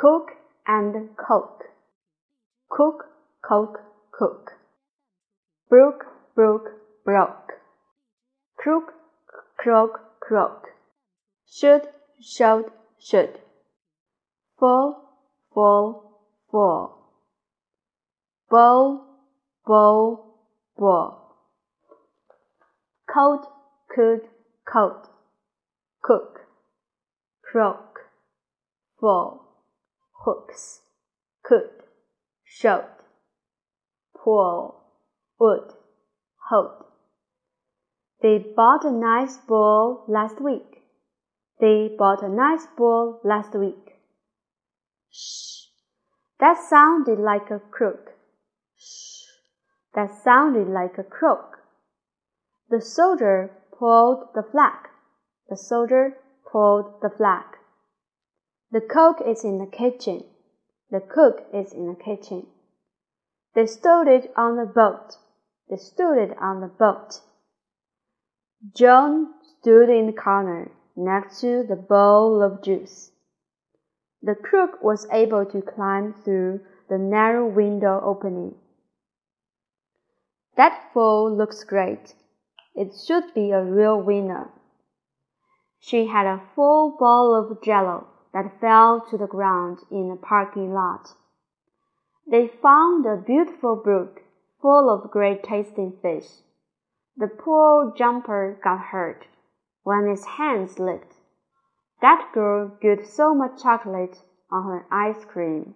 cook and coke, cook, coke, cook, brook, brook, broke, crook, croak, croak, should, showed, should, fall, fall, fall, bow, bow, bow, coat, could, coat, cook, croak, fall hooks, could, showed, pull, would, hold. They bought a nice ball last week. They bought a nice ball last week. Shh. That sounded like a crook. Shh. That sounded like a croak. The soldier pulled the flag. The soldier pulled the flag. The cook is in the kitchen. The cook is in the kitchen. They stood it on the boat. They stood it on the boat. John stood in the corner next to the bowl of juice. The cook was able to climb through the narrow window opening. That fool looks great. It should be a real winner. She had a full bowl of jello that fell to the ground in the parking lot. They found a beautiful brook full of great tasting fish. The poor jumper got hurt when his hand slipped. That girl got so much chocolate on her ice cream.